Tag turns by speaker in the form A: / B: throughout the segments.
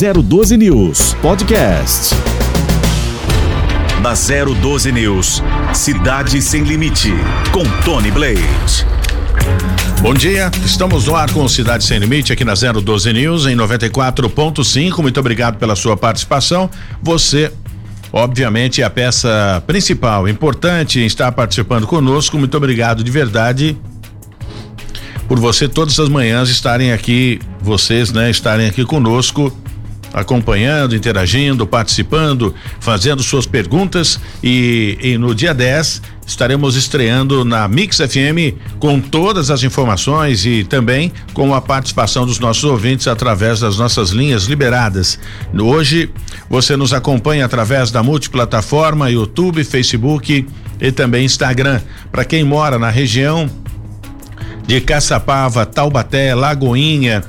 A: 012 News Podcast.
B: Na 012 News, Cidade Sem Limite, com Tony Blade.
C: Bom dia, estamos no ar com Cidade Sem Limite aqui na 012 News em 94.5. Muito obrigado pela sua participação. Você obviamente é a peça principal, importante em estar participando conosco. Muito obrigado de verdade por você todas as manhãs estarem aqui, vocês, né, estarem aqui conosco acompanhando, interagindo, participando, fazendo suas perguntas e, e, no dia 10 estaremos estreando na Mix FM com todas as informações e também com a participação dos nossos ouvintes através das nossas linhas liberadas. Hoje você nos acompanha através da multiplataforma YouTube, Facebook e também Instagram. Para quem mora na região de Caçapava, Taubaté, Lagoinha,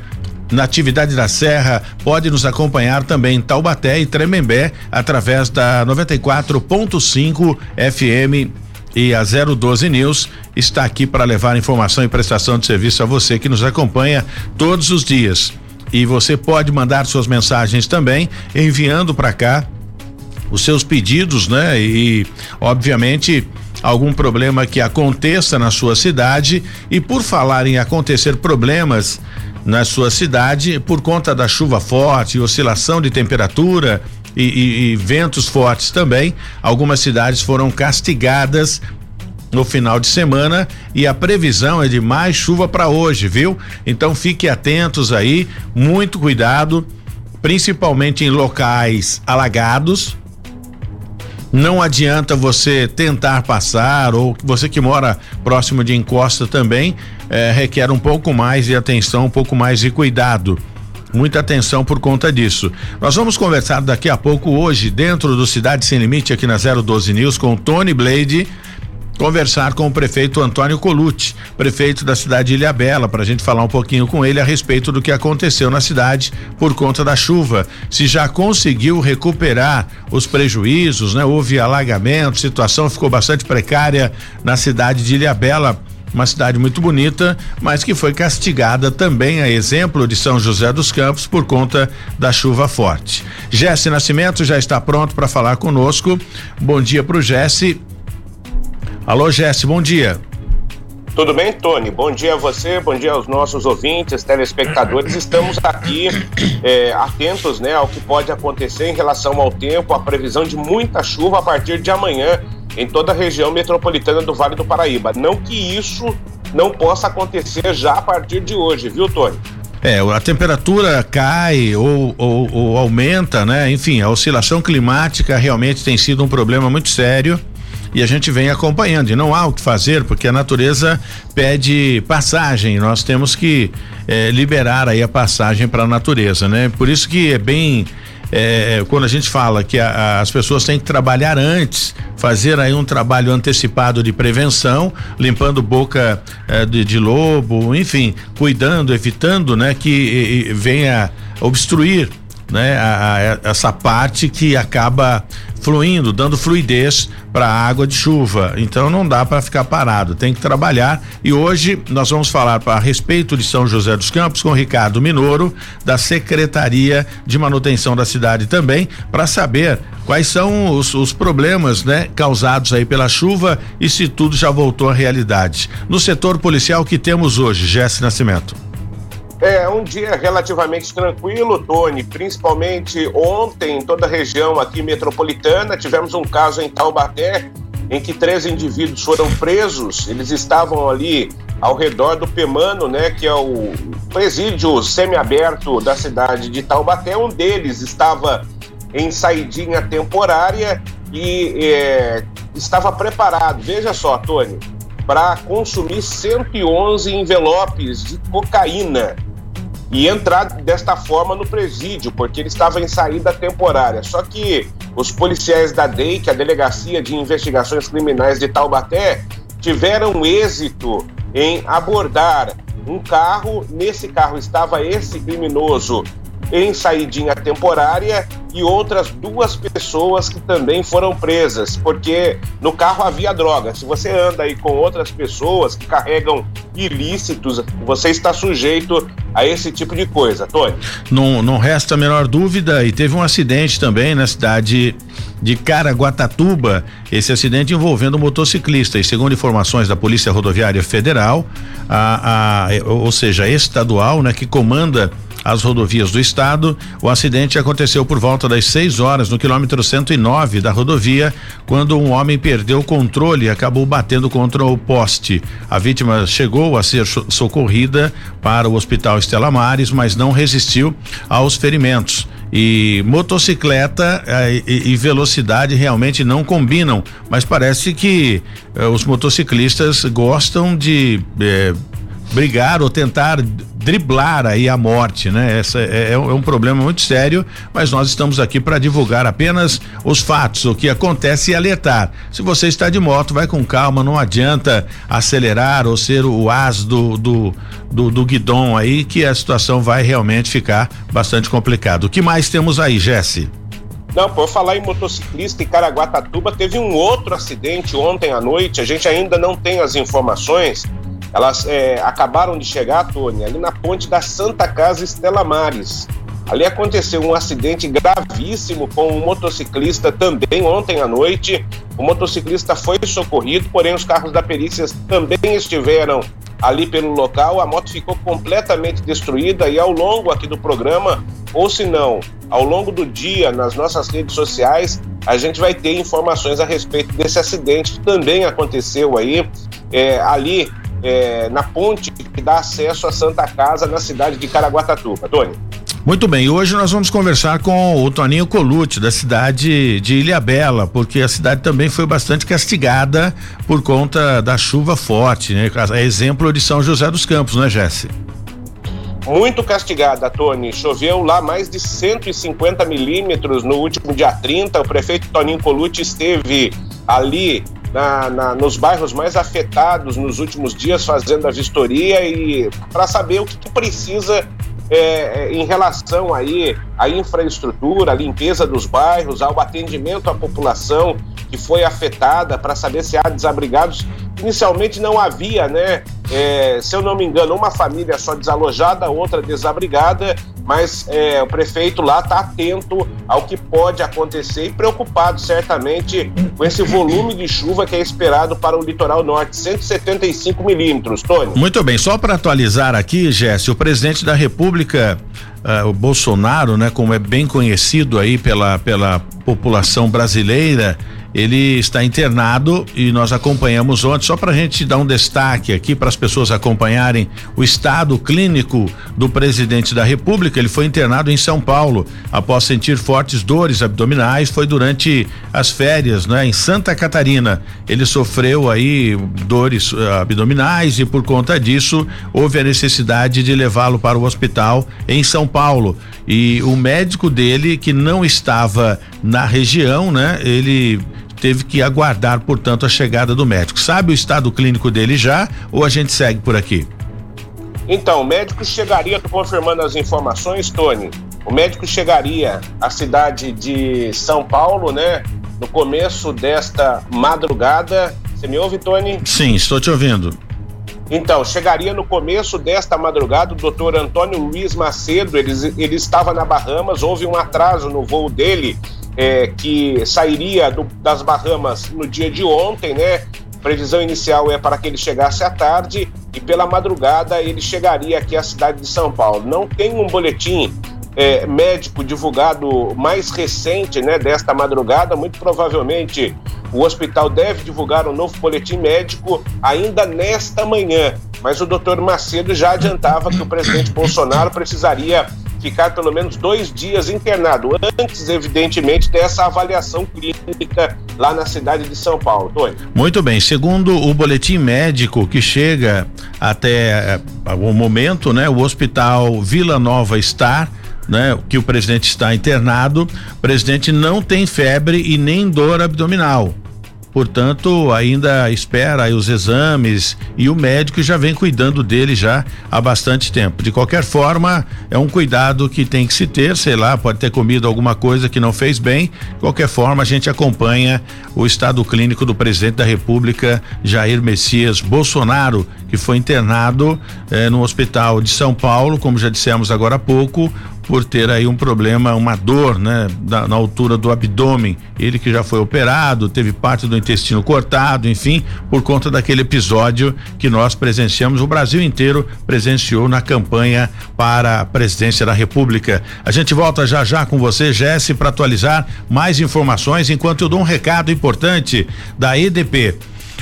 C: Natividade da Serra, pode nos acompanhar também em Taubaté e Tremembé através da 94.5 FM e a 012 News está aqui para levar informação e prestação de serviço a você que nos acompanha todos os dias. E você pode mandar suas mensagens também enviando para cá os seus pedidos, né? E obviamente algum problema que aconteça na sua cidade e por falar em acontecer problemas na sua cidade por conta da chuva forte, oscilação de temperatura e, e, e ventos fortes também. Algumas cidades foram castigadas no final de semana e a previsão é de mais chuva para hoje, viu? Então fique atentos aí, muito cuidado, principalmente em locais alagados, não adianta você tentar passar, ou você que mora próximo de encosta também, é, requer um pouco mais de atenção, um pouco mais de cuidado. Muita atenção por conta disso. Nós vamos conversar daqui a pouco, hoje, dentro do Cidade Sem Limite, aqui na 012 News, com Tony Blade conversar com o prefeito Antônio Colucci, prefeito da cidade de Ilhabela, para a gente falar um pouquinho com ele a respeito do que aconteceu na cidade por conta da chuva. Se já conseguiu recuperar os prejuízos, né? Houve alagamento, situação ficou bastante precária na cidade de Ilhabela uma cidade muito bonita, mas que foi castigada também a exemplo de São José dos Campos por conta da chuva forte. Jesse Nascimento já está pronto para falar conosco. Bom dia para o Jesse Alô, Jesse, bom dia.
D: Tudo bem, Tony? Bom dia a você, bom dia aos nossos ouvintes, telespectadores. Estamos aqui é, atentos né, ao que pode acontecer em relação ao tempo, a previsão de muita chuva a partir de amanhã em toda a região metropolitana do Vale do Paraíba. Não que isso não possa acontecer já a partir de hoje, viu, Tony?
C: É, a temperatura cai ou, ou, ou aumenta, né? Enfim, a oscilação climática realmente tem sido um problema muito sério e a gente vem acompanhando. E não há o que fazer, porque a natureza pede passagem. Nós temos que eh, liberar aí a passagem para a natureza, né? Por isso que é bem é, quando a gente fala que a, a, as pessoas têm que trabalhar antes, fazer aí um trabalho antecipado de prevenção, limpando boca é, de, de, lobo, enfim, cuidando, evitando, né, que e, e venha obstruir né, a, a, essa parte que acaba fluindo, dando fluidez para a água de chuva. Então não dá para ficar parado, tem que trabalhar. E hoje nós vamos falar a respeito de São José dos Campos com Ricardo Minoro, da Secretaria de Manutenção da cidade também, para saber quais são os, os problemas, né, causados aí pela chuva e se tudo já voltou à realidade. No setor policial que temos hoje, Jesse Nascimento.
D: É um dia relativamente tranquilo, Tony, principalmente ontem em toda a região aqui metropolitana. Tivemos um caso em Taubaté em que três indivíduos foram presos. Eles estavam ali ao redor do Pemano, né, que é o presídio semiaberto da cidade de Taubaté. Um deles estava em saidinha temporária e é, estava preparado. Veja só, Tony, para consumir 111 envelopes de cocaína e entrar desta forma no presídio, porque ele estava em saída temporária. Só que os policiais da DEI, que é a Delegacia de Investigações Criminais de Taubaté, tiveram êxito em abordar um carro. Nesse carro estava esse criminoso em saidinha temporária e outras duas pessoas que também foram presas, porque no carro havia droga. Se você anda aí com outras pessoas que carregam ilícitos, você está sujeito a esse tipo de coisa, Tony.
C: Não, não resta a menor dúvida, e teve um acidente também na cidade de Caraguatatuba, esse acidente envolvendo um motociclista. E segundo informações da Polícia Rodoviária Federal, a, a, ou seja, estadual, né, que comanda as rodovias do estado. O acidente aconteceu por volta das 6 horas no quilômetro 109 da rodovia, quando um homem perdeu o controle e acabou batendo contra o poste. A vítima chegou a ser socorrida para o Hospital Estela Mares, mas não resistiu aos ferimentos e motocicleta eh, e, velocidade realmente não combinam, mas parece que eh, os motociclistas gostam de eh, brigar ou tentar driblar aí a morte, né? Essa é, é, é, um problema muito sério, mas nós estamos aqui para divulgar apenas os fatos, o que acontece e alertar. Se você está de moto, vai com calma, não adianta acelerar ou ser o as do, do, do, do guidão aí, que a situação vai realmente ficar bastante complicada. O que mais temos aí, Jesse?
D: Não, por falar em motociclista em Caraguatatuba, teve um outro acidente ontem à noite, a gente ainda não tem as informações, elas é, acabaram de chegar, Tony, ali na ponte da Santa Casa Estela Mares. Ali aconteceu um acidente gravíssimo com um motociclista também ontem à noite. O motociclista foi socorrido, porém os carros da perícia também estiveram ali pelo local. A moto ficou completamente destruída e ao longo aqui do programa, ou se não, ao longo do dia nas nossas redes sociais, a gente vai ter informações a respeito desse acidente que também aconteceu aí é, ali é, na ponte que dá acesso à Santa Casa na cidade de Caraguatatuba. Tony.
C: Muito bem, hoje nós vamos conversar com o Toninho Colucci, da cidade de Ilhabela, porque a cidade também foi bastante castigada por conta da chuva forte, né? É exemplo de São José dos Campos, né, Jesse?
D: Muito castigada, Tony. Choveu lá mais de 150 milímetros no último dia 30. O prefeito Toninho Colucci esteve ali na, na, nos bairros mais afetados nos últimos dias, fazendo a vistoria e para saber o que, que precisa é, é, em relação aí à infraestrutura, à limpeza dos bairros, ao atendimento à população que foi afetada, para saber se há desabrigados. Inicialmente não havia, né? É, se eu não me engano, uma família só desalojada, outra desabrigada, mas é, o prefeito lá está atento ao que pode acontecer e preocupado certamente com esse volume de chuva que é esperado para o litoral norte, 175 milímetros, Tony.
C: Muito bem, só para atualizar aqui, Jesse, o presidente da República, uh, o Bolsonaro, né, como é bem conhecido aí pela, pela população brasileira, ele está internado e nós acompanhamos ontem, só para a gente dar um destaque aqui para as pessoas acompanharem o estado clínico do presidente da República. Ele foi internado em São Paulo após sentir fortes dores abdominais. Foi durante as férias, né, em Santa Catarina. Ele sofreu aí dores uh, abdominais e por conta disso houve a necessidade de levá-lo para o hospital em São Paulo. E o médico dele, que não estava na região, né, ele teve que aguardar, portanto, a chegada do médico. Sabe o estado clínico dele já ou a gente segue por aqui?
D: Então, o médico chegaria, tô confirmando as informações, Tony. O médico chegaria à cidade de São Paulo, né? No começo desta madrugada. Você me ouve, Tony?
C: Sim, estou te ouvindo.
D: Então, chegaria no começo desta madrugada o doutor Antônio Luiz Macedo, ele, ele estava na Bahamas, houve um atraso no voo dele é, que sairia do, das Bahamas no dia de ontem, né? Previsão inicial é para que ele chegasse à tarde e pela madrugada ele chegaria aqui à cidade de São Paulo. Não tem um boletim é, médico divulgado mais recente, né, desta madrugada. Muito provavelmente o hospital deve divulgar um novo boletim médico ainda nesta manhã. Mas o doutor Macedo já adiantava que o presidente Bolsonaro precisaria ficar pelo menos dois dias internado, antes, evidentemente, dessa avaliação clínica lá na cidade de São Paulo. Tony.
C: Muito bem, segundo o boletim médico que chega até eh, o momento, né, o Hospital Vila Nova Star né, que o presidente está internado, o presidente não tem febre e nem dor abdominal. Portanto, ainda espera os exames e o médico já vem cuidando dele já há bastante tempo. De qualquer forma, é um cuidado que tem que se ter, sei lá, pode ter comido alguma coisa que não fez bem. De qualquer forma, a gente acompanha o estado clínico do presidente da República, Jair Messias Bolsonaro, que foi internado eh, no hospital de São Paulo, como já dissemos agora há pouco, por ter aí um problema, uma dor, né, da, na altura do abdômen. Ele que já foi operado, teve parte do intestino cortado, enfim, por conta daquele episódio que nós presenciamos, o Brasil inteiro presenciou na campanha para a presidência da República. A gente volta já já com você, Jesse, para atualizar mais informações, enquanto eu dou um recado importante da EDP.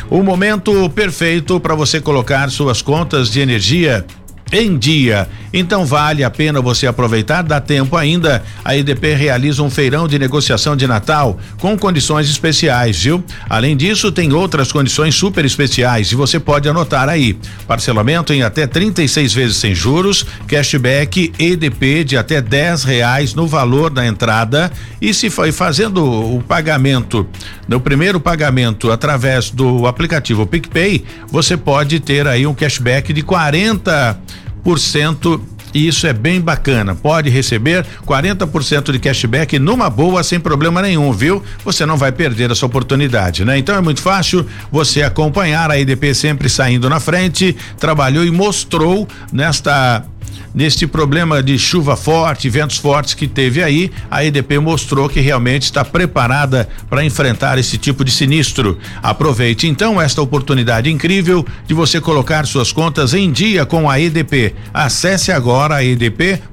C: O momento perfeito para você colocar suas contas de energia em dia. Então vale a pena você aproveitar, dá tempo ainda. A EDP realiza um feirão de negociação de Natal com condições especiais, viu? Além disso, tem outras condições super especiais e você pode anotar aí. Parcelamento em até 36 vezes sem juros, cashback EDP de até 10 reais no valor da entrada e se foi fazendo o pagamento, no primeiro pagamento através do aplicativo PicPay, você pode ter aí um cashback de 40 cento e isso é bem bacana. Pode receber 40% de cashback numa boa sem problema nenhum, viu? Você não vai perder essa oportunidade, né? Então é muito fácil você acompanhar a EDP sempre saindo na frente, trabalhou e mostrou nesta neste problema de chuva forte, ventos fortes que teve aí, a EDP mostrou que realmente está preparada para enfrentar esse tipo de sinistro. Aproveite então esta oportunidade incrível de você colocar suas contas em dia com a EDP. Acesse agora edp.com.br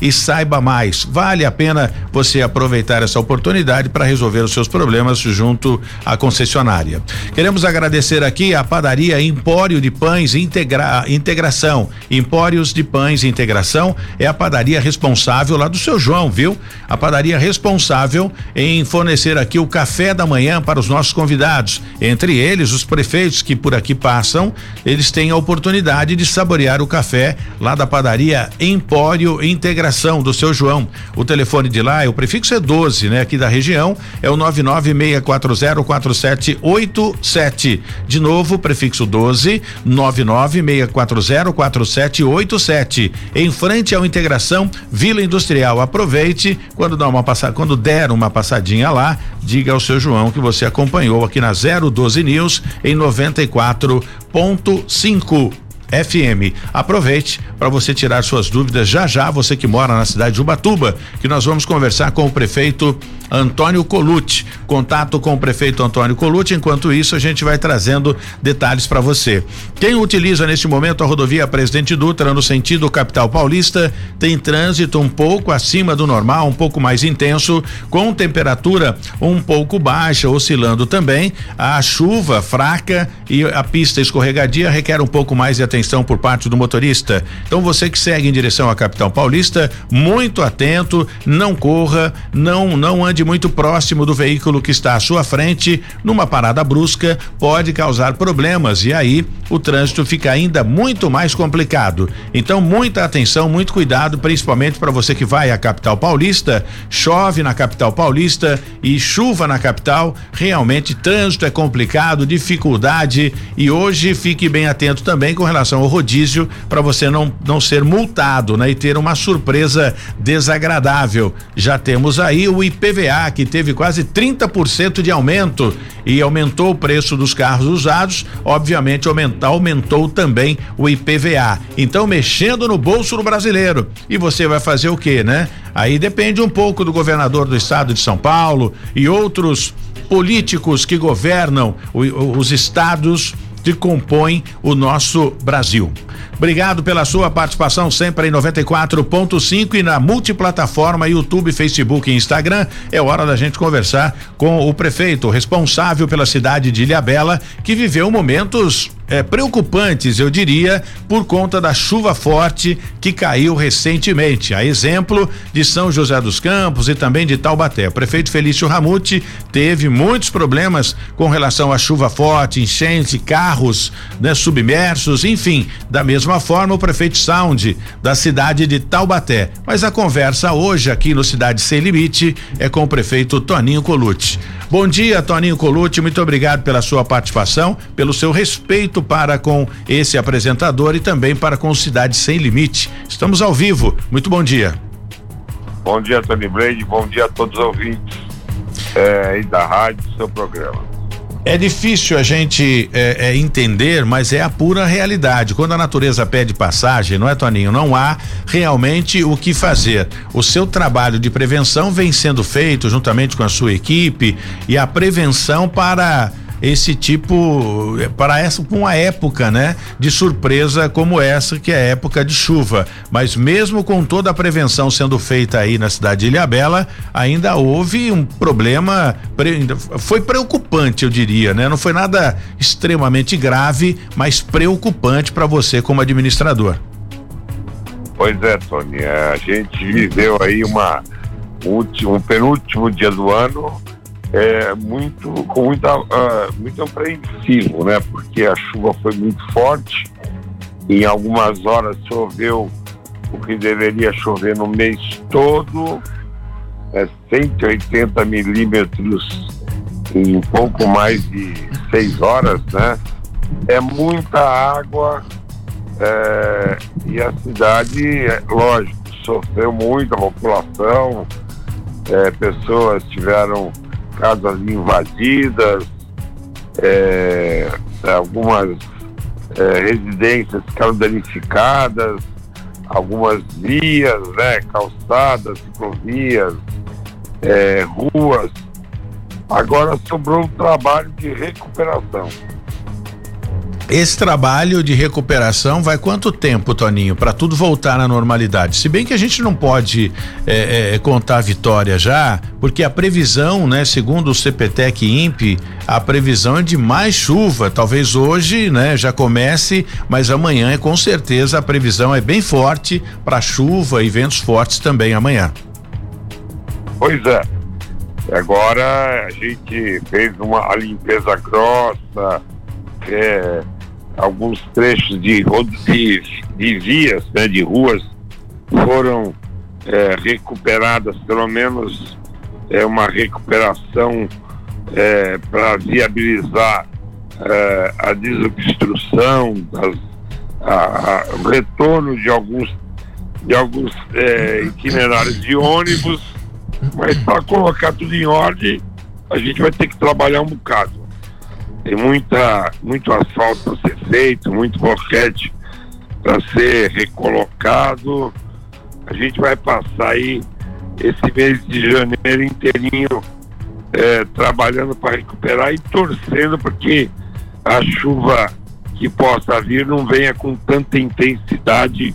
C: e saiba mais. Vale a pena você aproveitar essa oportunidade para resolver os seus problemas junto à concessionária. Queremos agradecer aqui a padaria Empório de Pães Integra Integração Empórios de Pães Integração é a padaria responsável lá do seu João, viu? A padaria responsável em fornecer aqui o café da manhã para os nossos convidados. Entre eles, os prefeitos que por aqui passam, eles têm a oportunidade de saborear o café lá da padaria Empório Integração do seu João. O telefone de lá, o prefixo é 12, né? Aqui da região, é o 996404787. De novo, prefixo 12, 996404787. 3787, em frente ao Integração Vila Industrial. Aproveite quando dá uma passada, quando der uma passadinha lá, diga ao seu João que você acompanhou aqui na 012 News em 94.5. FM. Aproveite para você tirar suas dúvidas já já, você que mora na cidade de Ubatuba, que nós vamos conversar com o prefeito Antônio Colucci. Contato com o prefeito Antônio Colucci. Enquanto isso, a gente vai trazendo detalhes para você. Quem utiliza neste momento a rodovia Presidente Dutra no sentido capital paulista tem trânsito um pouco acima do normal, um pouco mais intenso, com temperatura um pouco baixa, oscilando também. A chuva fraca e a pista escorregadia requer um pouco mais de atenção por parte do motorista. Então você que segue em direção à capital paulista, muito atento, não corra, não não ande muito próximo do veículo que está à sua frente, numa parada brusca, pode causar problemas e aí o trânsito fica ainda muito mais complicado. Então, muita atenção, muito cuidado, principalmente para você que vai à capital paulista. Chove na capital paulista e chuva na capital, realmente trânsito é complicado, dificuldade e hoje fique bem atento também com relação ao rodízio para você não não ser multado, né, e ter uma surpresa desagradável. Já temos aí o IPVA que teve quase 30% de aumento e aumentou o preço dos carros usados, obviamente aumenta, aumentou também o IPVA. Então, mexendo no bolso do brasileiro. E você vai fazer o quê, né? Aí depende um pouco do governador do estado de São Paulo e outros políticos que governam os estados que compõem o nosso Brasil. Obrigado pela sua participação sempre em 94.5 e na multiplataforma YouTube, Facebook e Instagram. É hora da gente conversar com o prefeito responsável pela cidade de Ilhabela, que viveu momentos é, preocupantes, eu diria, por conta da chuva forte que caiu recentemente. A exemplo de São José dos Campos e também de Taubaté. O prefeito Felício Ramute teve muitos problemas com relação à chuva forte, enchente, carros né, submersos, enfim. Da mesma forma, o prefeito Sound da cidade de Taubaté. Mas a conversa hoje aqui no Cidade Sem Limite é com o prefeito Toninho Colucci. Bom dia, Toninho Colucci, muito obrigado pela sua participação, pelo seu respeito para com esse apresentador e também para com Cidade Sem Limite. Estamos ao vivo. Muito bom dia.
E: Bom dia, Tony Blade. Bom dia a todos os ouvintes é, da rádio, do seu programa.
C: É difícil a gente é, é, entender, mas é a pura realidade. Quando a natureza pede passagem, não é, Toninho? Não há realmente o que fazer. O seu trabalho de prevenção vem sendo feito juntamente com a sua equipe e a prevenção para esse tipo para essa uma época, né, de surpresa como essa que é a época de chuva. Mas mesmo com toda a prevenção sendo feita aí na cidade de Ilhabela, ainda houve um problema foi preocupante, eu diria, né? Não foi nada extremamente grave, mas preocupante para você como administrador.
E: Pois é, Tony, a gente viveu aí uma um penúltimo dia do ano é, muito, com muita, uh, muito apreensivo, né? Porque a chuva foi muito forte, em algumas horas choveu o que deveria chover no mês todo, é 180 milímetros em pouco mais de seis horas, né? É muita água é, e a cidade, é, lógico, sofreu muito, a população, é, pessoas tiveram casas invadidas, é, algumas é, residências ficaram danificadas, algumas vias, né, calçadas, ciclovias, é, ruas. Agora sobrou um trabalho de recuperação.
C: Esse trabalho de recuperação vai quanto tempo, Toninho, para tudo voltar à normalidade? Se bem que a gente não pode é, é, contar a vitória já, porque a previsão, né, segundo o CPTEC INPE, a previsão é de mais chuva. Talvez hoje, né, já comece, mas amanhã é com certeza a previsão é bem forte para chuva e ventos fortes também amanhã.
E: Pois é. Agora a gente fez uma limpeza grossa. É, alguns trechos de, de, de vias, né, de ruas, foram é, recuperadas, pelo menos é uma recuperação é, para viabilizar é, a desobstrução, das, a, a, o retorno de alguns, de alguns é, itinerários de ônibus, mas para colocar tudo em ordem, a gente vai ter que trabalhar um bocado. Tem muita, muito asfalto para ser feito, muito boquete para ser recolocado. A gente vai passar aí esse mês de janeiro inteirinho é, trabalhando para recuperar e torcendo porque a chuva que possa vir não venha com tanta intensidade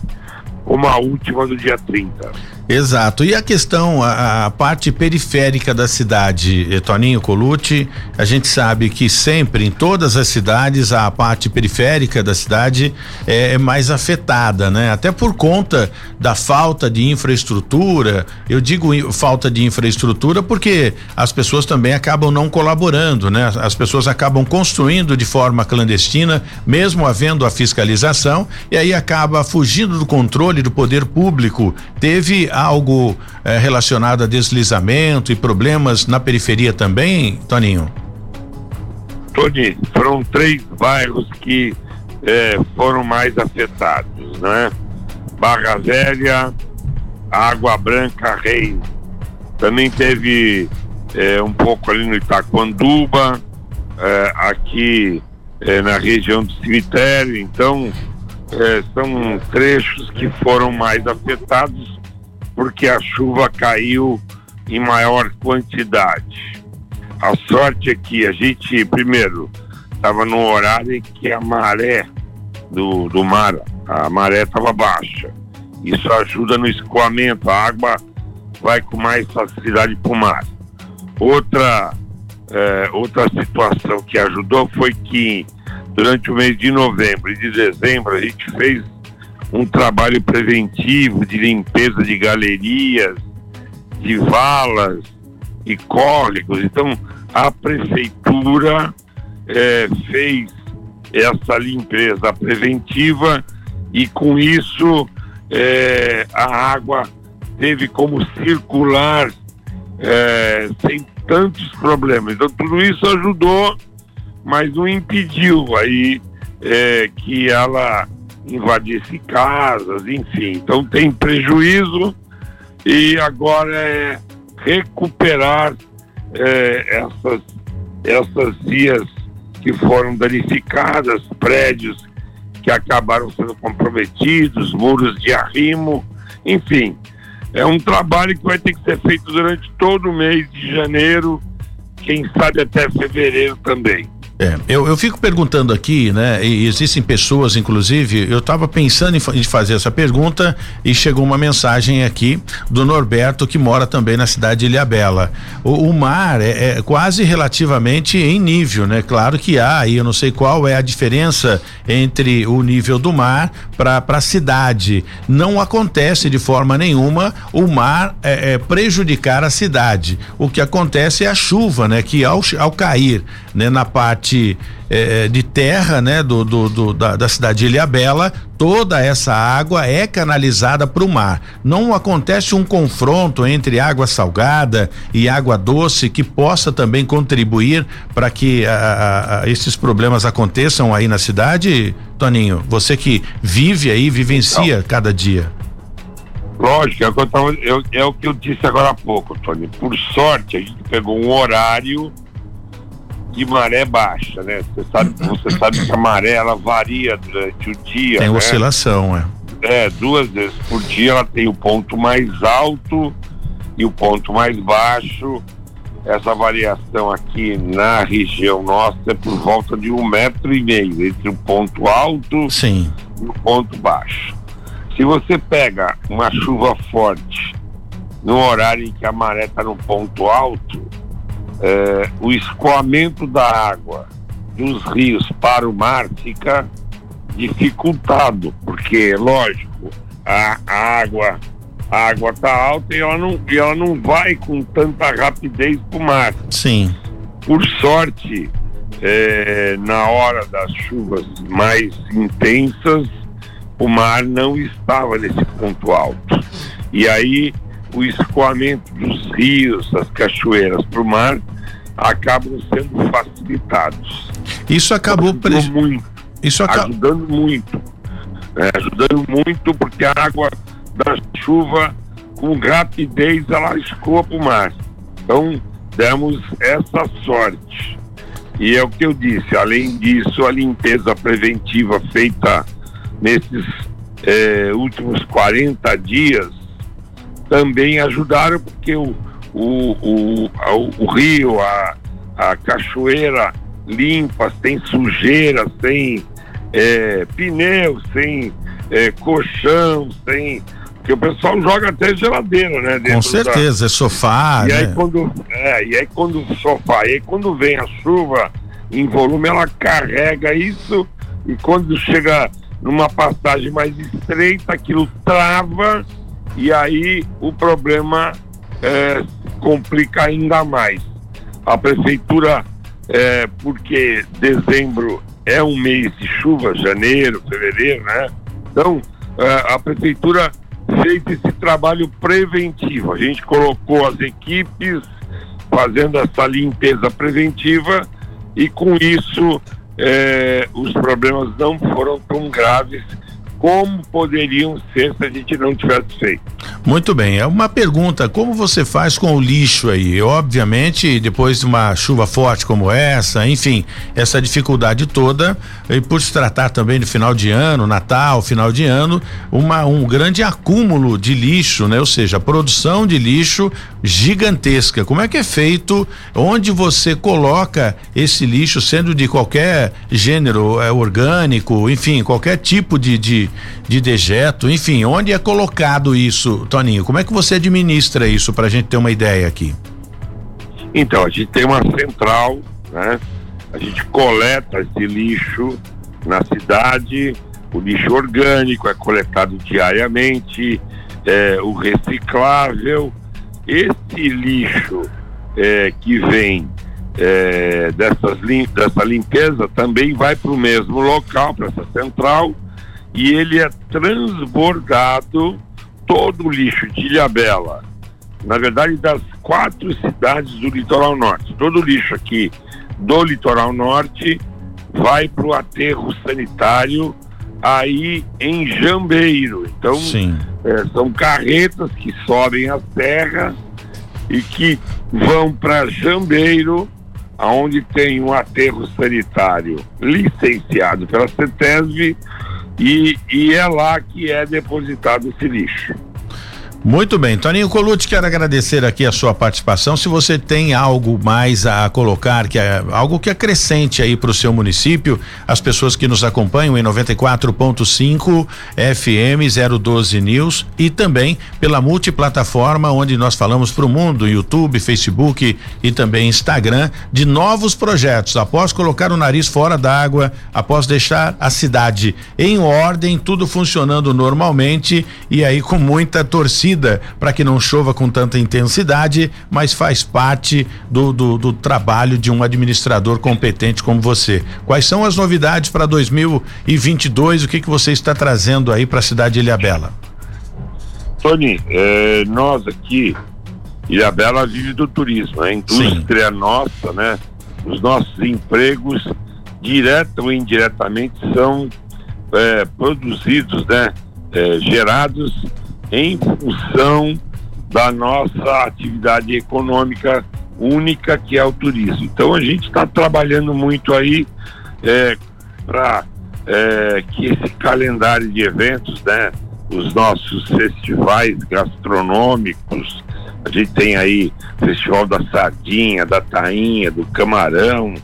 E: como a última do dia 30.
C: Exato. E a questão, a, a, parte periférica da cidade, eh, Toninho Colucci, a gente sabe que sempre, em todas as cidades, a parte periférica da cidade é, é, mais afetada, né? Até por conta da falta de infraestrutura. Eu digo falta de infraestrutura porque as pessoas também acabam não colaborando, né? As pessoas acabam construindo de forma clandestina, mesmo havendo a fiscalização, e aí acaba fugindo do controle do poder público. Teve algo eh, relacionado a deslizamento e problemas na periferia também, Toninho?
E: Tony, foram três bairros que eh, foram mais afetados, né? Barra Velha, Água Branca, Rei. Também teve eh, um pouco ali no Itaquanduba, aqui na região do cemitério. Então, são trechos que foram mais afetados porque a chuva caiu em maior quantidade. A sorte é que a gente, primeiro, estava no horário em que a maré do, do mar, a maré estava baixa. Isso ajuda no escoamento, a água vai com mais facilidade para o mar. Outra, é, outra situação que ajudou foi que durante o mês de novembro e de dezembro, a gente fez um trabalho preventivo de limpeza de galerias, de valas e córregos. Então, a prefeitura é, fez essa limpeza preventiva e com isso é, a água teve como circular é, sem tantos problemas. Então tudo isso ajudou, mas não impediu aí é, que ela invadisse casas, enfim. Então tem prejuízo e agora é recuperar é, essas, essas vias que foram danificadas, prédios que acabaram sendo comprometidos, muros de arrimo, enfim. É um trabalho que vai ter que ser feito durante todo o mês de janeiro, quem sabe até fevereiro também.
C: É, eu, eu fico perguntando aqui, né? E existem pessoas, inclusive, eu estava pensando em, em, fazer essa pergunta e chegou uma mensagem aqui do Norberto, que mora também na cidade de Ilhabela. O, o mar é, é, quase relativamente em nível, né? Claro que há, e eu não sei qual é a diferença entre o nível do mar para a cidade. Não acontece de forma nenhuma o mar é, é, prejudicar a cidade. O que acontece é a chuva, né? Que ao, ao cair né, na parte eh, de terra, né, do, do, do da, da, cidade de Ilhabela, toda essa água é canalizada para o mar. Não acontece um confronto entre água salgada e água doce que possa também contribuir para que a, a, esses problemas aconteçam aí na cidade, Toninho? Você que vive aí, vivencia Não. cada dia.
E: Lógico, é o, que eu tava, eu, é o que eu disse agora há pouco, Tony. Por sorte, a gente pegou um horário de maré baixa, né? Você sabe, você sabe que a maré ela varia durante o dia.
C: Tem
E: né?
C: oscilação, é.
E: É, duas vezes por dia ela tem o ponto mais alto e o ponto mais baixo. Essa variação aqui na região nossa é por volta de um metro e meio entre o ponto alto
C: Sim.
E: e o ponto baixo. Se você pega uma chuva forte no horário em que a maré está no ponto alto, é, o escoamento da água dos rios para o mar fica dificultado, porque, lógico, a, a água a água está alta e ela, não, e ela não vai com tanta rapidez para o mar.
C: Sim.
E: Por sorte, é, na hora das chuvas mais intensas, o mar não estava nesse ponto alto. E aí o escoamento dos rios, das cachoeiras para o mar acabam sendo facilitados.
C: Isso acabou
E: pre... muito. Isso ajudando muito. É, ajudando muito porque a água da chuva com rapidez ela escoa para o mar. Então demos essa sorte. E é o que eu disse, além disso, a limpeza preventiva feita nesses é, últimos 40 dias também ajudaram, porque o, o, o, o, o rio, a, a cachoeira limpa, sem sujeira, sem é, pneu, sem é, colchão, sem. Porque o pessoal joga até geladeira, né?
C: Com certeza, da... é sofá.
E: E
C: né?
E: aí quando. É, e aí quando sofá, e aí quando vem a chuva em volume, ela carrega isso e quando chega numa passagem mais estreita, aquilo trava e aí o problema é, complica ainda mais. A prefeitura, é, porque dezembro é um mês de chuva, janeiro, fevereiro, né? Então, é, a prefeitura fez esse trabalho preventivo. A gente colocou as equipes fazendo essa limpeza preventiva e com isso é, os problemas não foram tão graves como poderiam ser se a gente não tivesse feito.
C: Muito bem, é uma pergunta, como você faz com o lixo aí? Obviamente, depois de uma chuva forte como essa, enfim, essa dificuldade toda, e por se tratar também de final de ano, Natal, final de ano, uma, um grande acúmulo de lixo, né? Ou seja, a produção de lixo gigantesca. Como é que é feito? Onde você coloca esse lixo, sendo de qualquer gênero, é orgânico, enfim, qualquer tipo de, de de, dejeto, enfim, onde é colocado isso, Toninho? Como é que você administra isso para a gente ter uma ideia aqui?
E: Então, a gente tem uma central, né? a gente coleta esse lixo na cidade, o lixo orgânico é coletado diariamente, é, o reciclável. Esse lixo é, que vem é, dessas lim dessa limpeza também vai para o mesmo local, para essa central, e ele é transbordado todo o lixo de Ilhabela, na verdade das quatro cidades do litoral norte. Todo o lixo aqui do litoral norte vai para o aterro sanitário aí em Jambeiro. Então, é, são carretas que sobem a terra e que vão para Jambeiro, aonde tem um aterro sanitário licenciado pela CETESB e, e é lá que é depositado esse lixo.
C: Muito bem, Toninho Colucci, quero agradecer aqui a sua participação. Se você tem algo mais a colocar, que é algo que acrescente aí para o seu município, as pessoas que nos acompanham em 94.5 FM 012 News e também pela multiplataforma onde nós falamos para o mundo, YouTube, Facebook e também Instagram, de novos projetos. Após colocar o nariz fora d'água, após deixar a cidade em ordem, tudo funcionando normalmente e aí com muita torcida torcida para que não chova com tanta intensidade, mas faz parte do, do, do, trabalho de um administrador competente como você. Quais são as novidades para 2022? O que, que você está trazendo aí para a cidade de Ilhabela?
E: Tony, é, nós aqui, Ilhabela vive do turismo, a indústria Sim. nossa, né? Os nossos empregos, direta ou indiretamente, são é, produzidos, né? É, gerados em função da nossa atividade econômica única que é o turismo. Então a gente está trabalhando muito aí é, para é, que esse calendário de eventos, né, os nossos festivais gastronômicos, a gente tem aí Festival da Sardinha, da Tainha, do Camarão,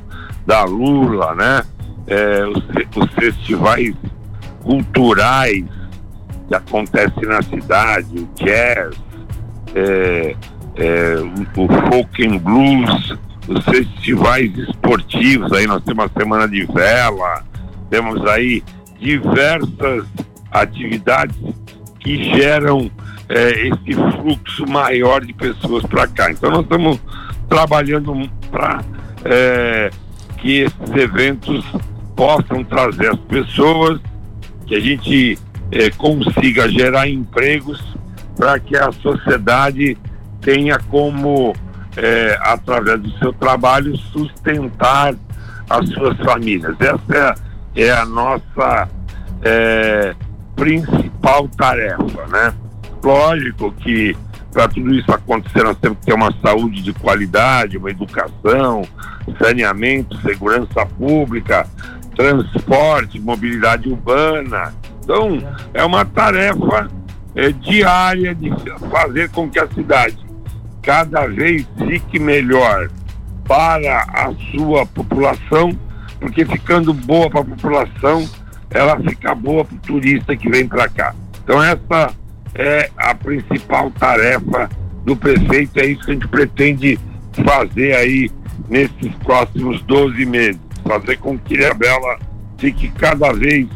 E: da Lula, né? É, os, os festivais culturais que acontece na cidade, o jazz, é, é, o folk and blues, os festivais esportivos, aí nós temos a semana de vela, temos aí diversas atividades que geram é, esse fluxo maior de pessoas para cá. Então nós estamos trabalhando para é, que esses eventos possam trazer as pessoas, que a gente eh, consiga gerar empregos para que a sociedade tenha como, eh, através do seu trabalho, sustentar as suas famílias. Essa é, é a nossa eh, principal tarefa, né? Lógico que para tudo isso acontecer nós temos que ter uma saúde de qualidade, uma educação, saneamento, segurança pública, transporte, mobilidade urbana, então, é uma tarefa é, diária de fazer com que a cidade cada vez fique melhor para a sua população, porque ficando boa para a população, ela fica boa para o turista que vem para cá. Então, essa é a principal tarefa do prefeito, é isso que a gente pretende fazer aí nesses próximos 12 meses, fazer com que a Bela fique cada vez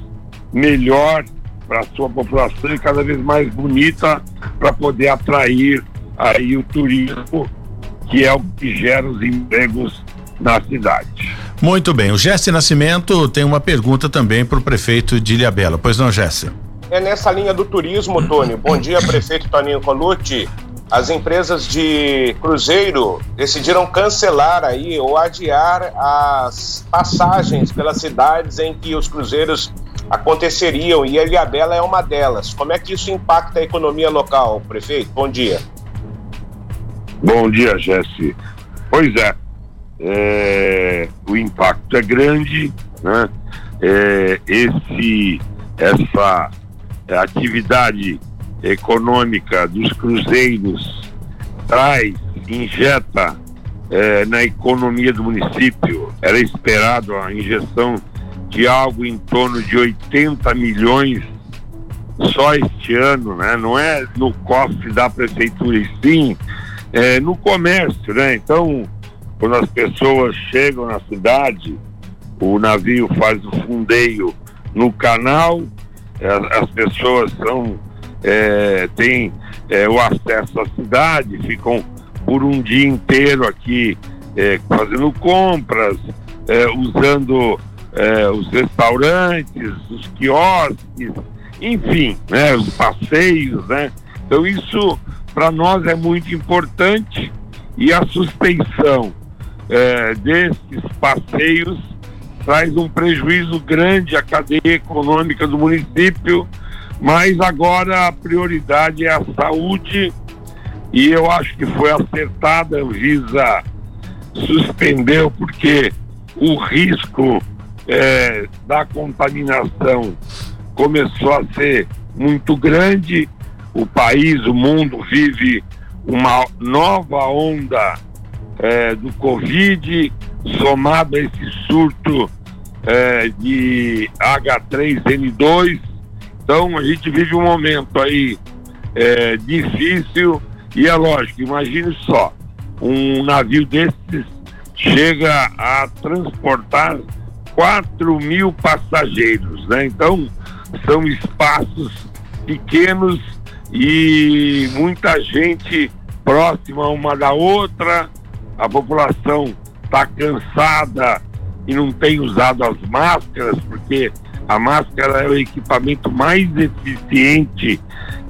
E: melhor para a sua população e cada vez mais bonita para poder atrair aí o turismo, que é o que gera os empregos na cidade.
C: Muito bem, o Jesse Nascimento tem uma pergunta também para o prefeito de Ilhabela. Pois não, Jesse?
D: É nessa linha do turismo, Tony. Bom dia, prefeito Toninho Colucci as empresas de cruzeiro decidiram cancelar aí ou adiar as passagens pelas cidades em que os cruzeiros aconteceriam e Ilhabela é uma delas. Como é que isso impacta a economia local, prefeito? Bom dia.
E: Bom dia, Jesse. Pois é, é o impacto é grande, né? É, esse, essa atividade econômica dos cruzeiros traz, injeta é, na economia do município. Era esperado a injeção de algo em torno de 80 milhões só este ano, né? Não é no cofre da prefeitura, e sim é, no comércio, né? Então, quando as pessoas chegam na cidade, o navio faz o fundeio no canal, as, as pessoas são é, têm é, o acesso à cidade, ficam por um dia inteiro aqui é, fazendo compras, é, usando é, os restaurantes, os quiosques, enfim, né, os passeios, né? Então isso para nós é muito importante e a suspensão é, desses passeios traz um prejuízo grande à cadeia econômica do município, mas agora a prioridade é a saúde e eu acho que foi acertada a Anvisa suspendeu porque o risco é, da contaminação começou a ser muito grande. O país, o mundo vive uma nova onda é, do Covid, somado a esse surto é, de H3N2. Então a gente vive um momento aí é, difícil e é lógico, imagine só, um navio desses chega a transportar 4 mil passageiros, né? Então, são espaços pequenos e muita gente próxima uma da outra. A população está cansada e não tem usado as máscaras, porque a máscara é o equipamento mais eficiente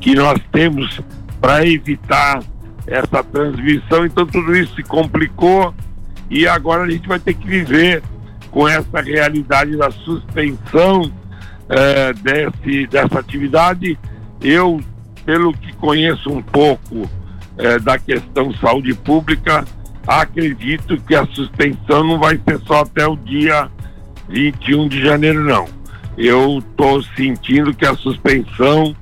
E: que nós temos para evitar essa transmissão. Então, tudo isso se complicou e agora a gente vai ter que viver com essa realidade da suspensão é, desse, dessa atividade. Eu, pelo que conheço um pouco é, da questão saúde pública, acredito que a suspensão não vai ser só até o dia 21 de janeiro, não. Eu estou sentindo que a suspensão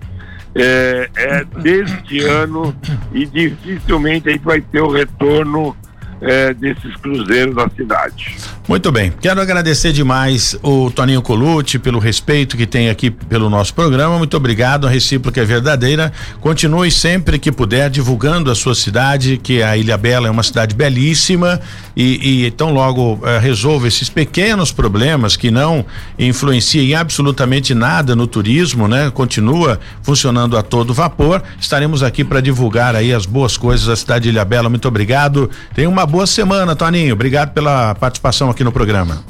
E: é, é deste ano e dificilmente a gente vai ter o retorno é, desses cruzeiros da cidade.
C: Muito bem. Quero agradecer demais o Toninho Colucci pelo respeito que tem aqui pelo nosso programa. Muito obrigado. A recíproca é verdadeira. Continue sempre que puder divulgando a sua cidade, que a Ilha Bela é uma cidade belíssima e, e tão logo eh, resolva esses pequenos problemas que não influenciam em absolutamente nada no turismo, né? Continua funcionando a todo vapor. Estaremos aqui para divulgar aí as boas coisas da cidade de Ilha Bela. Muito obrigado. Tenha uma boa semana, Toninho. Obrigado pela participação aqui aqui no programa.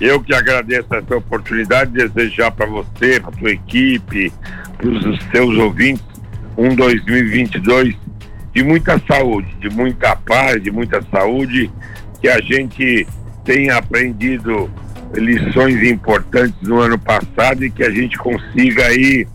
E: Eu que agradeço essa oportunidade, desejar para você, para tua equipe, para os seus ouvintes, um 2022 de muita saúde, de muita paz, de muita saúde, que a gente tenha aprendido lições importantes no ano passado e que a gente consiga aí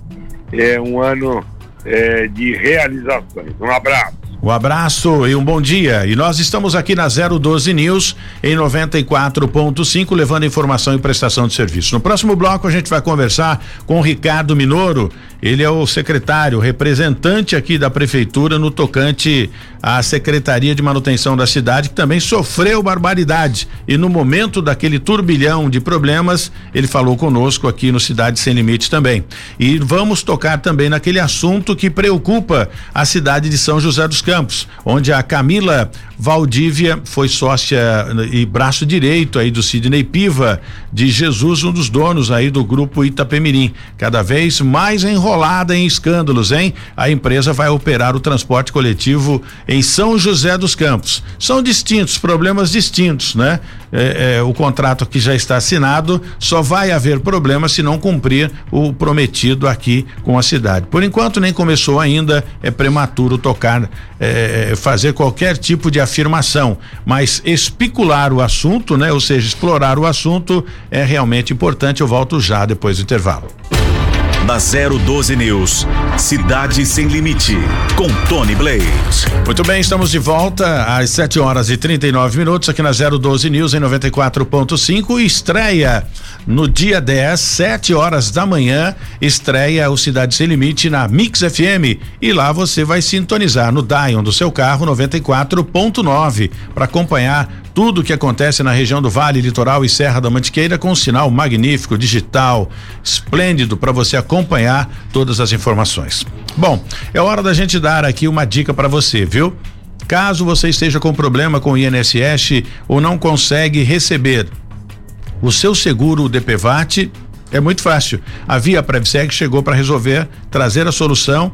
E: é, um ano é, de realizações. Um abraço.
C: Um abraço e um bom dia. E nós estamos aqui na 012 News em 94.5, levando informação e prestação de serviço. No próximo bloco a gente vai conversar com o Ricardo Minoro. Ele é o secretário, representante aqui da prefeitura no tocante à Secretaria de Manutenção da cidade, que também sofreu barbaridade. E no momento daquele turbilhão de problemas, ele falou conosco aqui no Cidade Sem Limites também. E vamos tocar também naquele assunto que preocupa a cidade de São José dos Campos, onde a Camila Valdívia foi sócia e braço direito aí do Sidney Piva de Jesus, um dos donos aí do grupo Itapemirim. Cada vez mais enrolada em escândalos, hein? A empresa vai operar o transporte coletivo em São José dos Campos. São distintos, problemas distintos, né? É, é, o contrato que já está assinado só vai haver problema se não cumprir o prometido aqui com a cidade. Por enquanto nem começou ainda, é prematuro tocar, é fazer qualquer tipo de afirmação, mas especular o assunto, né? Ou seja, explorar o assunto é realmente importante. Eu volto já depois do intervalo.
B: Da 012 News, Cidade Sem Limite, com Tony Blade.
C: Muito bem, estamos de volta às 7 horas e 39 minutos aqui na 012 News em 94.5. Estreia no dia 10, 7 horas da manhã, estreia o Cidade Sem Limite na Mix FM. E lá você vai sintonizar no Dion do seu carro 94.9 para acompanhar tudo o que acontece na região do Vale, Litoral e Serra da Mantiqueira com um sinal magnífico, digital, esplêndido para você acompanhar todas as informações. Bom, é hora da gente dar aqui uma dica para você, viu? Caso você esteja com problema com o INSS ou não consegue receber o seu seguro DPVAT, é muito fácil. A Via Prevseg chegou para resolver, trazer a solução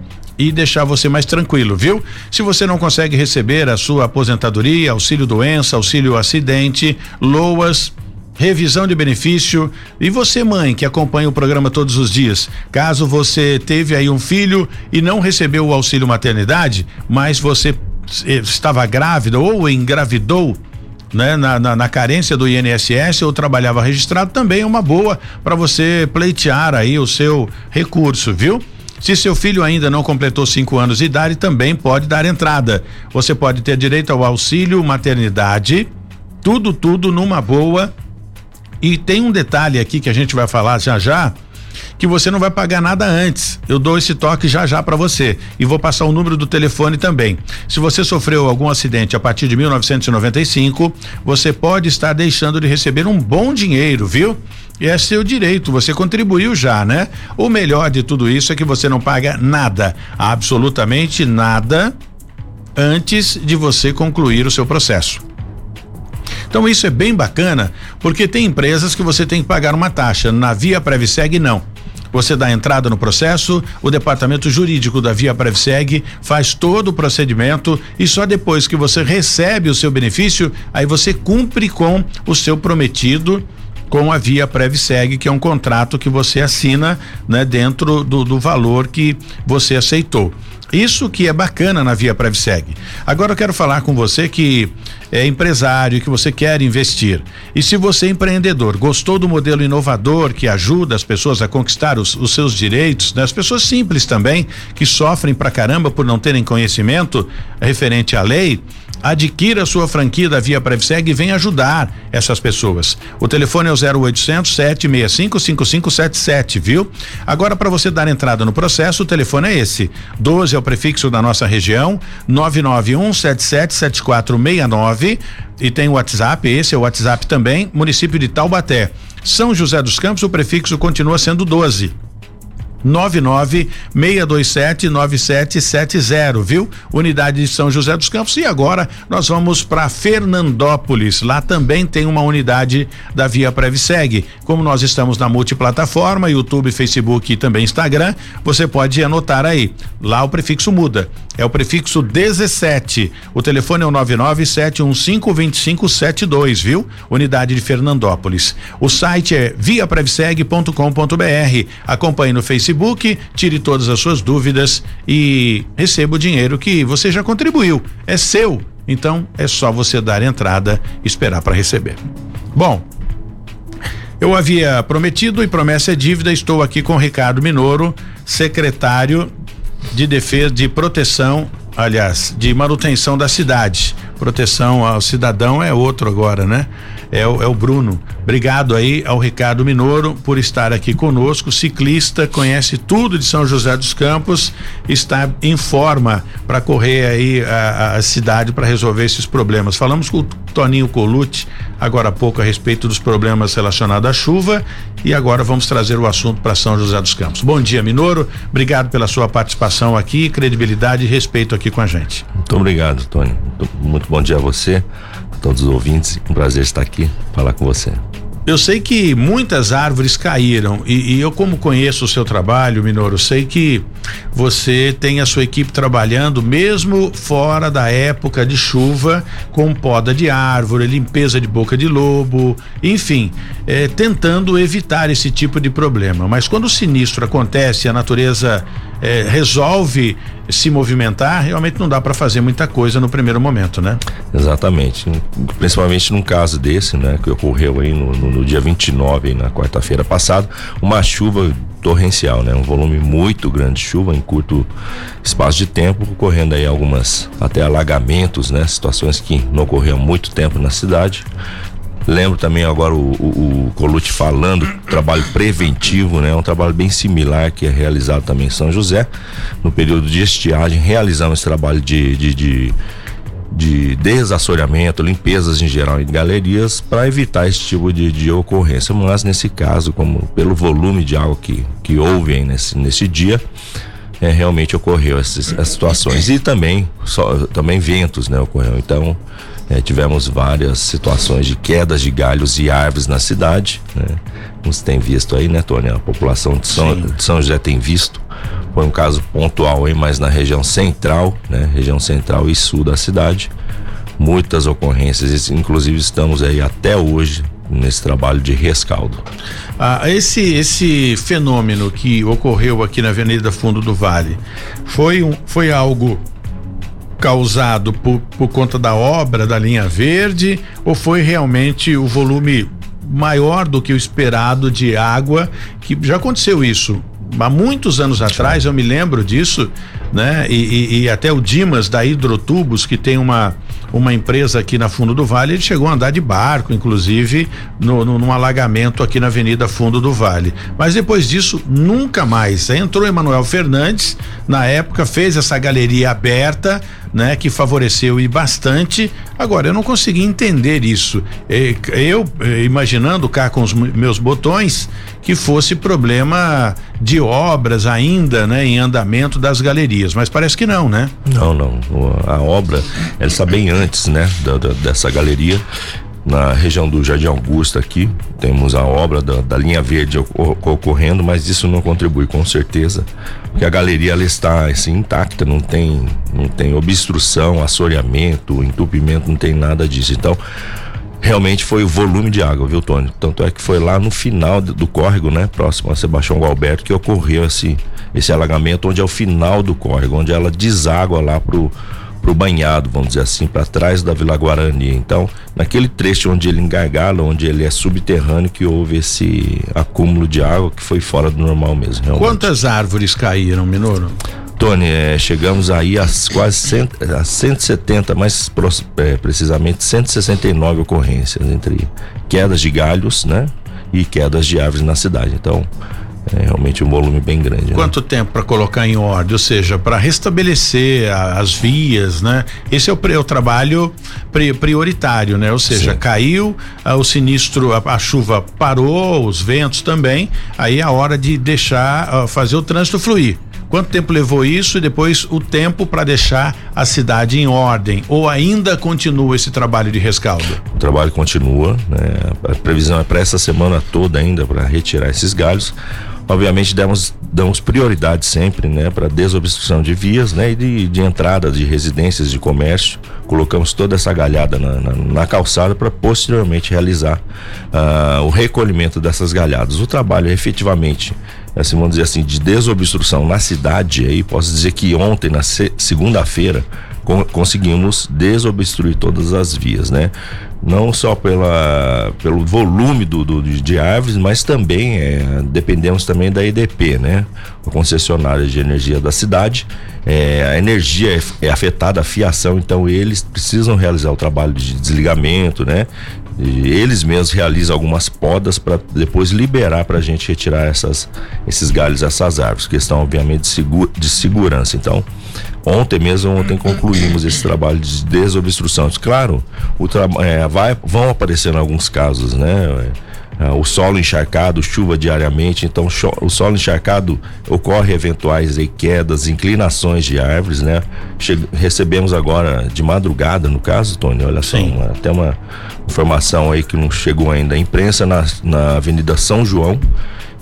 C: e deixar você mais tranquilo, viu? Se você não consegue receber a sua aposentadoria, auxílio doença, auxílio acidente, loas, revisão de benefício. E você, mãe, que acompanha o programa todos os dias, caso você teve aí um filho e não recebeu o auxílio maternidade, mas você eh, estava grávida ou engravidou, né, na, na, na, carência do INSS ou trabalhava registrado, também é uma boa para você pleitear aí o seu recurso, viu? Se seu filho ainda não completou cinco anos de idade, também pode dar entrada. Você pode ter direito ao auxílio maternidade, tudo, tudo numa boa. E tem um detalhe aqui que a gente vai falar já já que você não vai pagar nada antes. Eu dou esse toque já já para você e vou passar o número do telefone também. Se você sofreu algum acidente a partir de 1995, você pode estar deixando de receber um bom dinheiro, viu? E é seu direito, você contribuiu já, né? O melhor de tudo isso é que você não paga nada, absolutamente nada, antes de você concluir o seu processo. Então isso é bem bacana, porque tem empresas que você tem que pagar uma taxa. Na Via Previseg não. Você dá entrada no processo, o departamento jurídico da Via Prevseg faz todo o procedimento e só depois que você recebe o seu benefício, aí você cumpre com o seu prometido com a Via Prevseg, que é um contrato que você assina, né, dentro do, do valor que você aceitou. Isso que é bacana na Via Prevseg. Agora eu quero falar com você que é empresário, que você quer investir. E se você é empreendedor, gostou do modelo inovador que ajuda as pessoas a conquistar os, os seus direitos, né? as pessoas simples também, que sofrem pra caramba por não terem conhecimento referente à lei, adquira sua franquia da Via Prevseg e venha ajudar essas pessoas. O telefone é o 0800 765 5577, viu? Agora para você dar entrada no processo, o telefone é esse. 12 é o prefixo da nossa região, 991777469 e tem o WhatsApp, esse é o WhatsApp também, município de Taubaté. São José dos Campos, o prefixo continua sendo 12. 996279770, viu? Unidade de São José dos Campos. E agora nós vamos para Fernandópolis. Lá também tem uma unidade da Via Previseg. Como nós estamos na multiplataforma, YouTube, Facebook e também Instagram, você pode anotar aí. Lá o prefixo muda. É o prefixo 17. O telefone é o 997152572, viu? Unidade de Fernandópolis. O site é viapreviseg.com.br. Acompanhe no Facebook tire todas as suas dúvidas e receba o dinheiro que você já contribuiu. É seu. Então é só você dar entrada e esperar para receber. Bom, eu havia prometido e promessa é dívida. Estou aqui com Ricardo Minoro, secretário de defesa de proteção, aliás, de manutenção da cidade. Proteção ao cidadão é outro agora, né? É o, é o Bruno. Obrigado aí ao Ricardo Minoro por estar aqui conosco, ciclista, conhece tudo de São José dos Campos, está em forma para correr aí a, a cidade para resolver esses problemas. Falamos com o Toninho Colucci agora há pouco a respeito dos problemas relacionados à chuva e agora vamos trazer o assunto para São José dos Campos. Bom dia, Minoro. Obrigado pela sua participação aqui, credibilidade e respeito aqui com a gente.
F: Muito obrigado, Tony. Muito bom dia a você todos os ouvintes. Um prazer estar aqui falar com você.
C: Eu sei que muitas árvores caíram e, e, eu, como conheço o seu trabalho, Minoro, sei que você tem a sua equipe trabalhando mesmo fora da época de chuva, com poda de árvore, limpeza de boca de lobo, enfim, é, tentando evitar esse tipo de problema. Mas quando o sinistro acontece, a natureza é, resolve se movimentar, realmente não dá para fazer muita coisa no primeiro momento, né?
F: Exatamente. Principalmente num caso desse, né, que ocorreu aí no, no, no dia 29, aí, na quarta-feira passada, uma chuva torrencial, né? Um volume muito grande de chuva em curto espaço de tempo, ocorrendo aí algumas até alagamentos, né? Situações que não ocorriam há muito tempo na cidade. Lembro também agora o, o, o Colute falando trabalho preventivo, né? Um trabalho bem similar que é realizado também em São José. No período de estiagem, realizamos esse trabalho de, de, de, de desassoreamento, limpezas em geral em galerias para evitar esse tipo de, de ocorrência. Mas nesse caso, como pelo volume de água que, que houve nesse, nesse dia, é, realmente ocorreu essas, essas, situações e também só, também ventos, né, ocorreu. Então é, tivemos várias situações de quedas de galhos e árvores na cidade, né? Como você tem visto aí, né, Tony? A população de São, de São José tem visto. Foi um caso pontual aí, mas na região central, né? Região central e sul da cidade. Muitas ocorrências, inclusive estamos aí até hoje nesse trabalho de rescaldo.
C: Ah, esse esse fenômeno que ocorreu aqui na Avenida Fundo do Vale foi um, foi algo causado por, por conta da obra da linha verde ou foi realmente o volume maior do que o esperado de água que já aconteceu isso há muitos anos atrás eu me lembro disso né e, e, e até o Dimas da Hidrotubos que tem uma uma empresa aqui na Fundo do Vale, ele chegou a andar de barco, inclusive, no, no, num alagamento aqui na Avenida Fundo do Vale. Mas depois disso, nunca mais. Entrou Emanuel Fernandes, na época, fez essa galeria aberta, né, que favoreceu e bastante. Agora, eu não consegui entender isso. Eu, imaginando cá com os meus botões, que fosse problema de obras ainda, né, em andamento das galerias, mas parece que não, né?
F: Não, não. A obra, ela está bem antes, né, da, da, dessa galeria na região do Jardim Augusta aqui, temos a obra da, da linha verde ocorrendo, mas isso não contribui com certeza, porque a galeria ela está assim, intacta, não tem, não tem obstrução, assoreamento, entupimento, não tem nada disso. Então, realmente foi o volume de água, viu, Tony? Tanto é que foi lá no final do, córrego, né, próximo a Sebastião Galberto, que ocorreu esse, esse alagamento, onde é o final do córrego, onde ela deságua lá pro para o banhado, vamos dizer assim, para trás da Vila Guarani. Então, naquele trecho onde ele engargala, onde ele é subterrâneo, que houve esse acúmulo de água que foi fora do normal mesmo.
C: Realmente. Quantas árvores caíram, Minoro?
F: Tony, é, chegamos aí a quase cento, a 170, mais é, precisamente 169 ocorrências entre quedas de galhos, né? E quedas de árvores na cidade. Então, é realmente um volume bem grande. Né?
C: Quanto né? tempo para colocar em ordem? Ou seja, para restabelecer a, as vias, né? Esse é o, é o trabalho pri, prioritário, né? Ou seja, Sim. caiu a, o sinistro, a, a, chuva parou, os ventos também, aí é a hora de deixar fazer o trânsito fluir. Quanto tempo levou isso e depois o tempo para deixar a cidade em ordem? Ou ainda continua esse trabalho de rescaldo?
F: O trabalho continua, né? A previsão é para essa semana toda ainda para retirar esses galhos. Obviamente damos, damos prioridade sempre, né, para desobstrução de vias, né, e de, de entrada de residências de comércio. Colocamos toda essa galhada na, na, na calçada para posteriormente realizar uh, o recolhimento dessas galhadas. O trabalho efetivamente assim, vamos dizer assim, de desobstrução na cidade, aí posso dizer que ontem, na segunda-feira, conseguimos desobstruir todas as vias, né? Não só pela, pelo volume do, do de árvores, mas também é, dependemos também da EDP, né? A concessionária de energia da cidade. É, a energia é, é afetada, a fiação, então eles precisam realizar o trabalho de desligamento, né? Eles mesmos realizam algumas podas para depois liberar para a gente retirar essas, esses galhos, essas árvores, questão obviamente de, segura, de segurança. Então, Ontem mesmo, ontem concluímos esse trabalho de desobstrução. Claro, o é, vai, vão aparecendo alguns casos, né? É, o solo encharcado, chuva diariamente, então o solo encharcado ocorre eventuais aí, quedas, inclinações de árvores, né? Che recebemos agora de madrugada, no caso, Tony, olha só, uma, até uma informação aí que não chegou ainda, a imprensa na, na Avenida São João,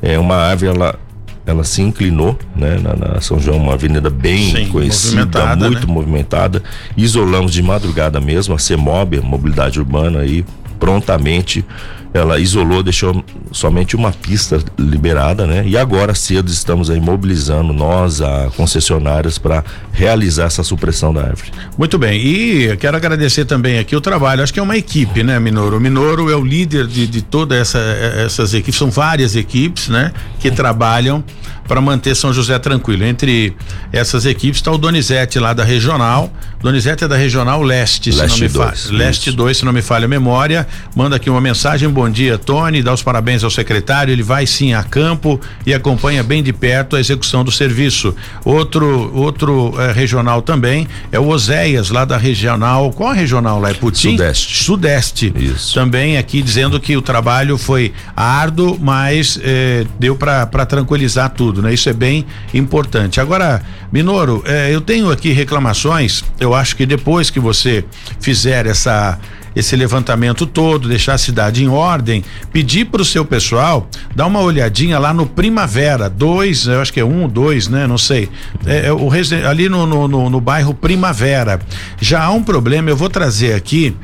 F: é uma árvore, ela ela se inclinou, né, na, na, São João, uma avenida bem Sim, conhecida, movimentada, muito né? movimentada. Isolamos de madrugada mesmo, a CEMOB, a mobilidade urbana aí, prontamente ela isolou, deixou somente uma pista liberada, né? E agora cedo estamos aí mobilizando nós, a concessionárias, para realizar essa supressão da árvore.
C: Muito bem, e quero agradecer também aqui o trabalho, acho que é uma equipe, né, Minoro? O Minoro é o líder de, de todas essa, essas equipes, são várias equipes, né, que trabalham para manter São José tranquilo. Entre essas equipes está o Donizete lá da regional. Donizete é da regional leste, leste se não me falha. Leste 2, se não me falha a memória. Manda aqui uma mensagem. Bom dia, Tony. Dá os parabéns ao secretário. Ele vai sim a campo e acompanha bem de perto a execução do serviço. Outro, outro eh, regional também é o Oséias, lá da regional. Qual a regional lá? É?
F: Sudeste.
C: Sudeste. Isso. Também aqui dizendo que o trabalho foi árduo, mas eh, deu para tranquilizar tudo né? Isso é bem importante. Agora, Minoro, eh, eu tenho aqui reclamações. Eu acho que depois que você fizer essa esse levantamento todo, deixar a cidade em ordem, pedir para o seu pessoal dar uma olhadinha lá no Primavera, dois, eu acho que é um, dois, né? Não sei. É, é o ali no, no, no, no, bairro Primavera. Já há um problema, eu vou trazer aqui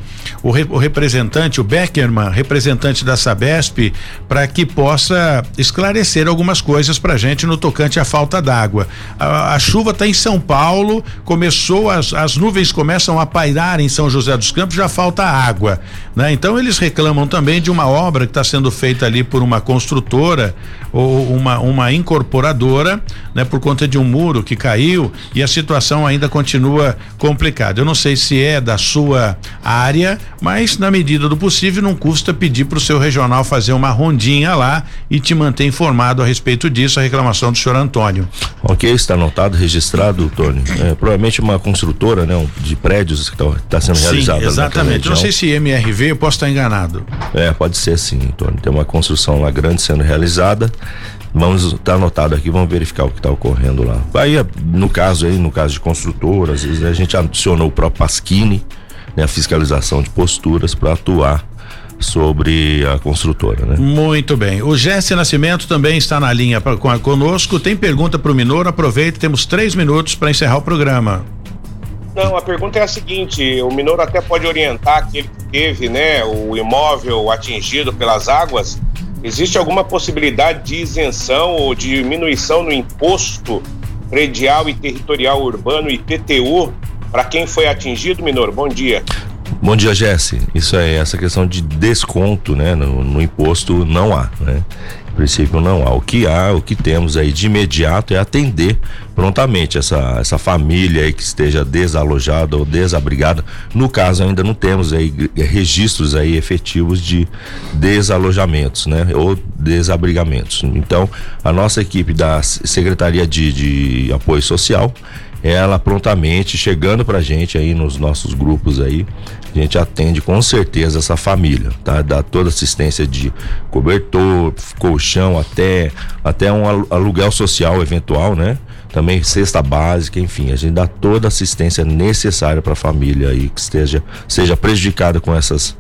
C: o, re, o representante, o Beckerman, representante da Sabesp, para que possa esclarecer algumas coisas para gente no tocante à falta d'água. A, a, chuva está em São Paulo, começou, as, as nuvens começam a pairar em São José dos Campos, já falta água, né? Então eles reclamam também de uma obra que está sendo feita ali por uma construtora ou uma, uma incorporadora, né? Por conta de um muro que caiu e a situação ainda continua complicada. Eu não sei se é da sua área, mas na medida do possível não custa pedir para o seu regional fazer uma rondinha lá e te manter informado a respeito disso, a reclamação do senhor Antônio.
F: Ok, está anotado, registrado, Tony. É, provavelmente uma construtora, né? De prédios que está tá sendo
C: Sim,
F: realizada.
C: Exatamente. Não sei se MRV, eu posso estar enganado.
F: É, pode ser sim, Tony. Tem uma construção lá grande sendo realizada. Vamos estar tá anotado aqui, vamos verificar o que está ocorrendo lá. Aí, no caso aí, no caso de construtoras, a gente adicionou o próprio Pasquini, né, a fiscalização de posturas para atuar sobre a construtora, né?
C: Muito bem. O Jesse Nascimento também está na linha pra, com, conosco. Tem pergunta para o Minoro? Aproveita, temos três minutos para encerrar o programa.
D: Não, a pergunta é a seguinte: o Minoro até pode orientar aquele que teve, né, o imóvel atingido pelas águas. Existe alguma possibilidade de isenção ou diminuição no imposto predial e territorial urbano IPTU para quem foi atingido, Minoro? Bom dia.
F: Bom dia, Jesse. Isso é essa questão de desconto, né, no, no imposto não há, né? Princípio não há. O que há, o que temos aí de imediato é atender prontamente essa, essa família aí que esteja desalojada ou desabrigada. No caso, ainda não temos aí registros aí efetivos de desalojamentos, né? Ou desabrigamentos. Então, a nossa equipe da Secretaria de, de Apoio Social ela prontamente chegando pra gente aí nos nossos grupos aí, a gente atende com certeza essa família, tá? Dá toda assistência de cobertor, colchão, até até um aluguel social eventual, né? Também cesta básica, enfim, a gente dá toda a assistência necessária para a família aí que esteja seja prejudicada com essas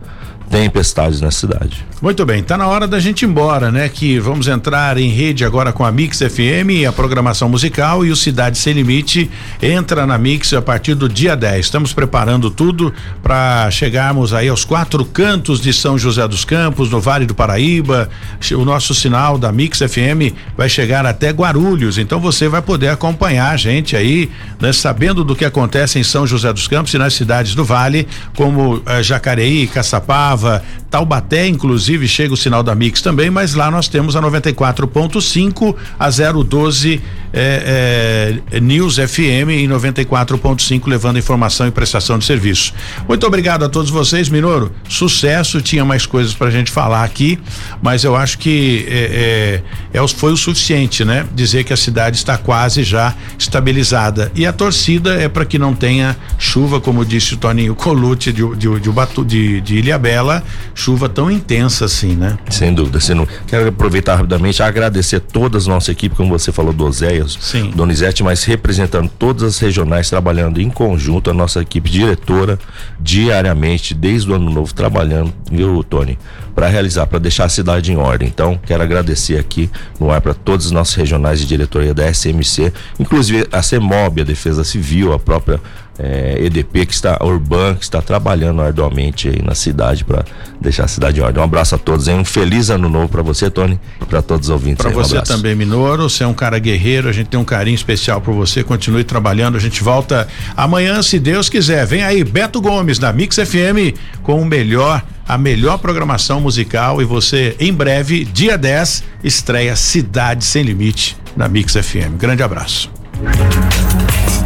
F: tempestades na cidade.
C: Muito bem, tá na hora da gente ir embora, né? Que vamos entrar em rede agora com a Mix FM, a programação musical e o Cidade Sem Limite entra na Mix a partir do dia 10. Estamos preparando tudo para chegarmos aí aos quatro cantos de São José dos Campos, no Vale do Paraíba. O nosso sinal da Mix FM vai chegar até Guarulhos, então você vai poder acompanhar a gente aí, né? Sabendo do que acontece em São José dos Campos e nas cidades do Vale, como eh, Jacareí, Caçapava, Taubaté, inclusive chega o sinal da Mix também, mas lá nós temos a 94.5, a 012 é, é, News FM em 94.5, levando informação e prestação de serviço. Muito obrigado a todos vocês, Minoro. Sucesso, tinha mais coisas pra gente falar aqui, mas eu acho que é, é, é foi o suficiente, né? Dizer que a cidade está quase já estabilizada. E a torcida é para que não tenha chuva, como disse o Toninho Colute de, de, de, de, de Ilhabela, chuva tão intensa assim, né?
F: Sem dúvida. Sendo, quero aproveitar rapidamente agradecer toda a nossa equipe, como você falou, do Oséias,
C: Sim.
F: Donizete, mas representando todas as regionais, trabalhando em conjunto, a nossa equipe diretora, diariamente, desde o ano novo, trabalhando, viu, Tony? Para realizar, para deixar a cidade em ordem. Então, quero agradecer aqui no ar para todos os nossos regionais de diretoria da SMC, inclusive a CEMOB, a Defesa Civil, a própria é, EDP que está Urban que está trabalhando arduamente aí na cidade para deixar a cidade em ordem. Um abraço a todos, hein? um feliz ano novo para você, Tony, para todos os ouvintes.
C: Para
F: um
C: você também, Minoro, você é um cara guerreiro, a gente tem um carinho especial por você. Continue trabalhando, a gente volta amanhã, se Deus quiser. Vem aí, Beto Gomes da Mix FM com o melhor a melhor programação musical e você em breve, dia 10, estreia Cidade Sem Limite na Mix FM. Grande abraço.